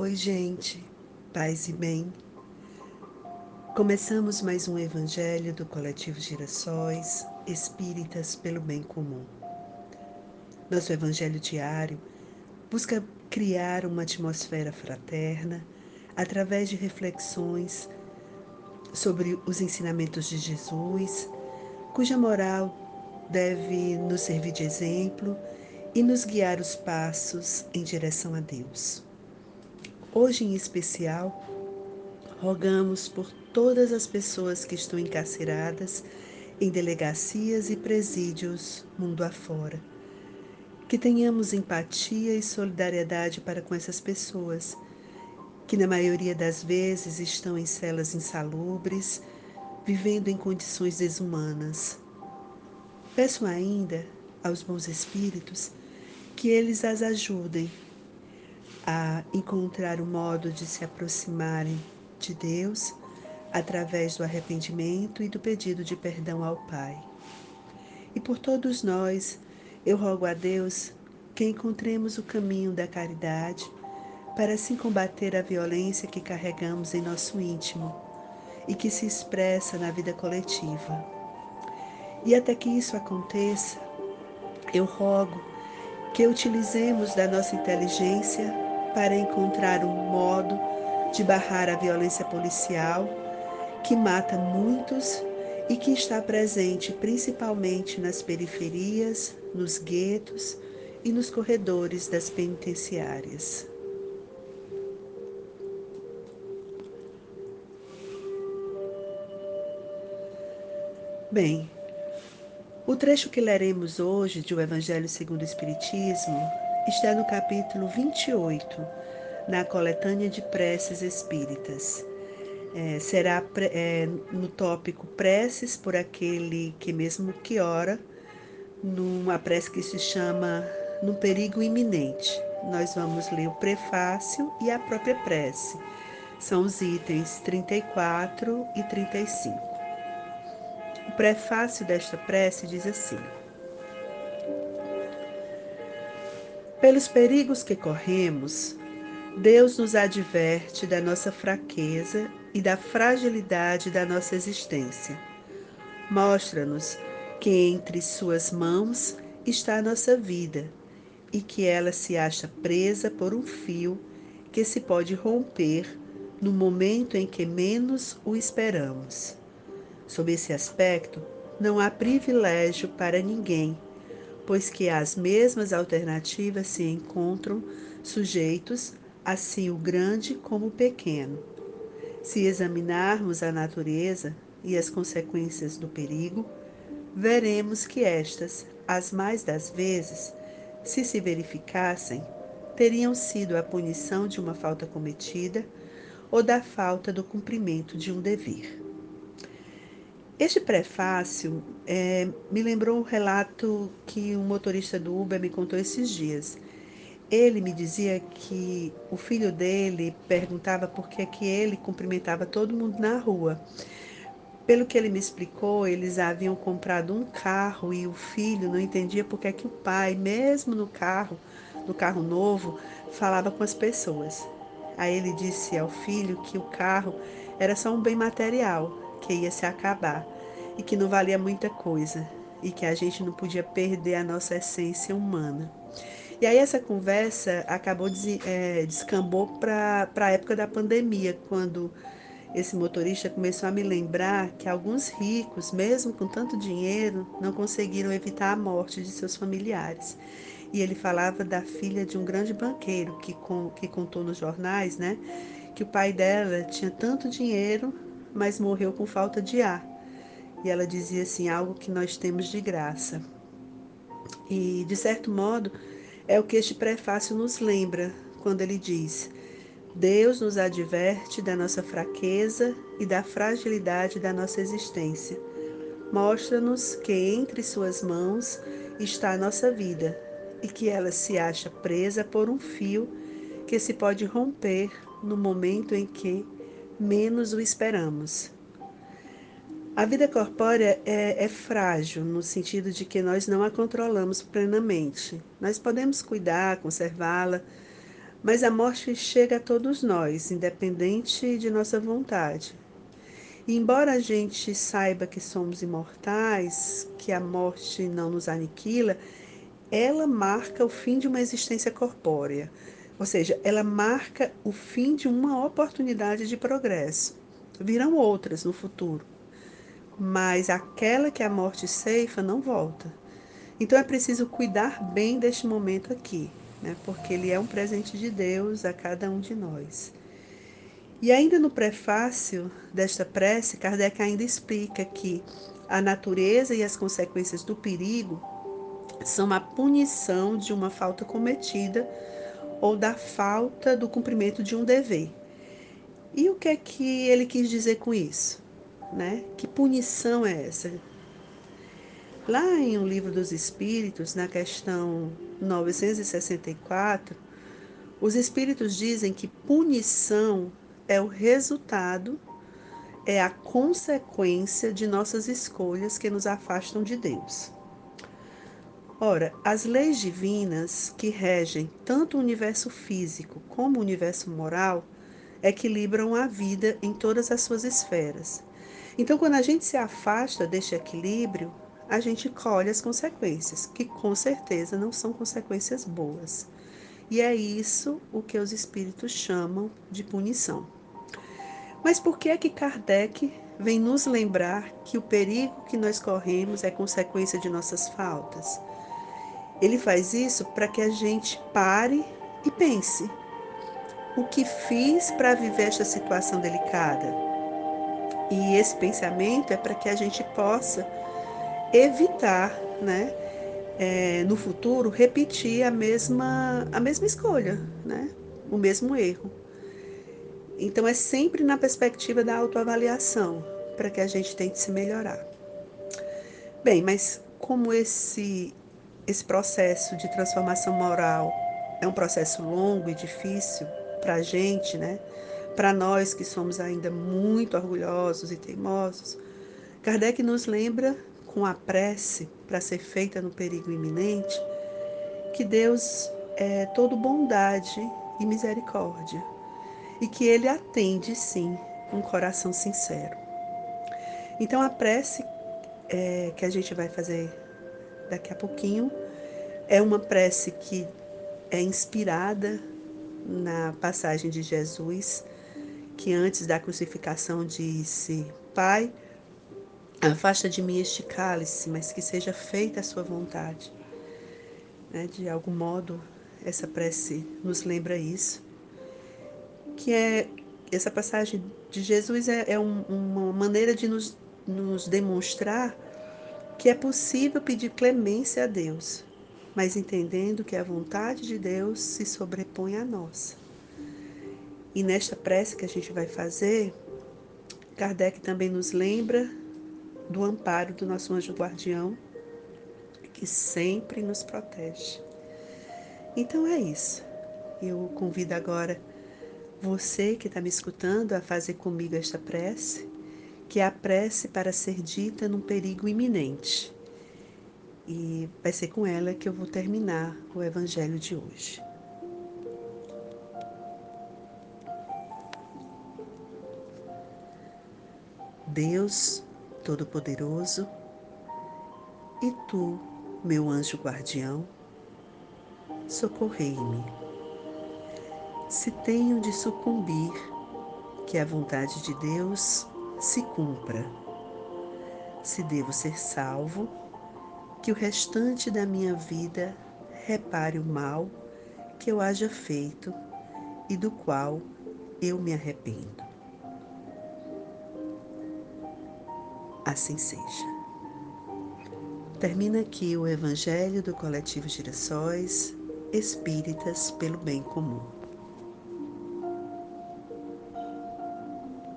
Oi, gente, paz e bem. Começamos mais um evangelho do coletivo Girassóis Espíritas pelo Bem Comum. Nosso evangelho diário busca criar uma atmosfera fraterna através de reflexões sobre os ensinamentos de Jesus, cuja moral deve nos servir de exemplo e nos guiar os passos em direção a Deus. Hoje em especial, rogamos por todas as pessoas que estão encarceradas em delegacias e presídios mundo afora. Que tenhamos empatia e solidariedade para com essas pessoas, que na maioria das vezes estão em celas insalubres, vivendo em condições desumanas. Peço ainda aos bons espíritos que eles as ajudem a encontrar o modo de se aproximarem de Deus através do arrependimento e do pedido de perdão ao Pai. E por todos nós, eu rogo a Deus que encontremos o caminho da caridade para assim combater a violência que carregamos em nosso íntimo e que se expressa na vida coletiva. E até que isso aconteça, eu rogo que utilizemos da nossa inteligência para encontrar um modo de barrar a violência policial que mata muitos e que está presente principalmente nas periferias, nos guetos e nos corredores das penitenciárias. Bem, o trecho que leremos hoje de O Evangelho segundo o Espiritismo está no capítulo 28, na coletânea de preces espíritas. É, será é, no tópico preces por aquele que mesmo que ora, numa prece que se chama No Perigo Iminente. Nós vamos ler o prefácio e a própria prece. São os itens 34 e 35. O prefácio desta prece diz assim: Pelos perigos que corremos, Deus nos adverte da nossa fraqueza e da fragilidade da nossa existência. Mostra-nos que entre Suas mãos está a nossa vida e que ela se acha presa por um fio que se pode romper no momento em que menos o esperamos. Sob esse aspecto, não há privilégio para ninguém pois que as mesmas alternativas se encontram sujeitos assim o grande como o pequeno. Se examinarmos a natureza e as consequências do perigo, veremos que estas, as mais das vezes, se se verificassem, teriam sido a punição de uma falta cometida ou da falta do cumprimento de um dever. Este prefácio é, me lembrou um relato que um motorista do Uber me contou esses dias. Ele me dizia que o filho dele perguntava por que, que ele cumprimentava todo mundo na rua. Pelo que ele me explicou, eles haviam comprado um carro e o filho não entendia por que, que o pai, mesmo no carro, no carro novo, falava com as pessoas. Aí ele disse ao filho que o carro era só um bem material que ia se acabar e que não valia muita coisa e que a gente não podia perder a nossa essência humana. E aí essa conversa acabou de, é, descambou para a época da pandemia, quando esse motorista começou a me lembrar que alguns ricos, mesmo com tanto dinheiro, não conseguiram evitar a morte de seus familiares. E ele falava da filha de um grande banqueiro que, com, que contou nos jornais, né, que o pai dela tinha tanto dinheiro, mas morreu com falta de ar. E ela dizia assim: algo que nós temos de graça. E, de certo modo, é o que este prefácio nos lembra quando ele diz: Deus nos adverte da nossa fraqueza e da fragilidade da nossa existência. Mostra-nos que entre Suas mãos está a nossa vida e que ela se acha presa por um fio que se pode romper no momento em que menos o esperamos. A vida corpórea é, é, frágil, no sentido de que nós não a controlamos plenamente. Nós podemos cuidar, conservá-la, Mas a morte chega a todos nós, independente de nossa vontade. E embora a gente saiba que somos imortais, que a morte não nos aniquila, ela marca o fim de uma existência corpórea. Ou seja, ela marca o fim de uma oportunidade de progresso. Virão outras no futuro, mas aquela que a morte ceifa não volta. Então é preciso cuidar bem deste momento aqui, né? porque ele é um presente de Deus a cada um de nós. E ainda no prefácio desta prece, Kardec ainda explica que a natureza e as consequências do perigo são a punição de uma falta cometida ou da falta do cumprimento de um dever. E o que é que ele quis dizer com isso? Né? Que punição é essa? Lá em O Livro dos Espíritos, na questão 964, os espíritos dizem que punição é o resultado, é a consequência de nossas escolhas que nos afastam de Deus. Ora, as leis divinas que regem tanto o universo físico como o universo moral equilibram a vida em todas as suas esferas. Então, quando a gente se afasta deste equilíbrio, a gente colhe as consequências, que com certeza não são consequências boas. E é isso o que os espíritos chamam de punição. Mas por que é que Kardec vem nos lembrar que o perigo que nós corremos é consequência de nossas faltas? Ele faz isso para que a gente pare e pense: o que fiz para viver esta situação delicada? E esse pensamento é para que a gente possa evitar, né, é, no futuro, repetir a mesma, a mesma escolha, né, o mesmo erro. Então é sempre na perspectiva da autoavaliação, para que a gente tente se melhorar. Bem, mas como esse esse processo de transformação moral é um processo longo e difícil para a gente, né? Para nós que somos ainda muito orgulhosos e teimosos, Kardec nos lembra com a prece para ser feita no perigo iminente que Deus é todo bondade e misericórdia e que ele atende sim um coração sincero. Então a prece é, que a gente vai fazer daqui a pouquinho é uma prece que é inspirada na passagem de Jesus, que antes da crucificação disse: Pai, afasta de mim este cálice, mas que seja feita a sua vontade. Né? De algum modo, essa prece nos lembra isso que é essa passagem de Jesus é, é um, uma maneira de nos, nos demonstrar que é possível pedir clemência a Deus, mas entendendo que a vontade de Deus se sobrepõe à nossa. E nesta prece que a gente vai fazer, Kardec também nos lembra do amparo do nosso anjo guardião, que sempre nos protege. Então é isso. Eu convido agora você que está me escutando a fazer comigo esta prece, que é a prece para ser dita num perigo iminente. E vai ser com ela que eu vou terminar o Evangelho de hoje. Deus Todo-Poderoso, e tu, meu anjo guardião, socorrei-me se tenho de sucumbir, que a vontade de Deus se cumpra. Se devo ser salvo, que o restante da minha vida repare o mal que eu haja feito e do qual eu me arrependo. Assim seja. Termina aqui o Evangelho do Coletivo Girassóis Espíritas pelo Bem Comum.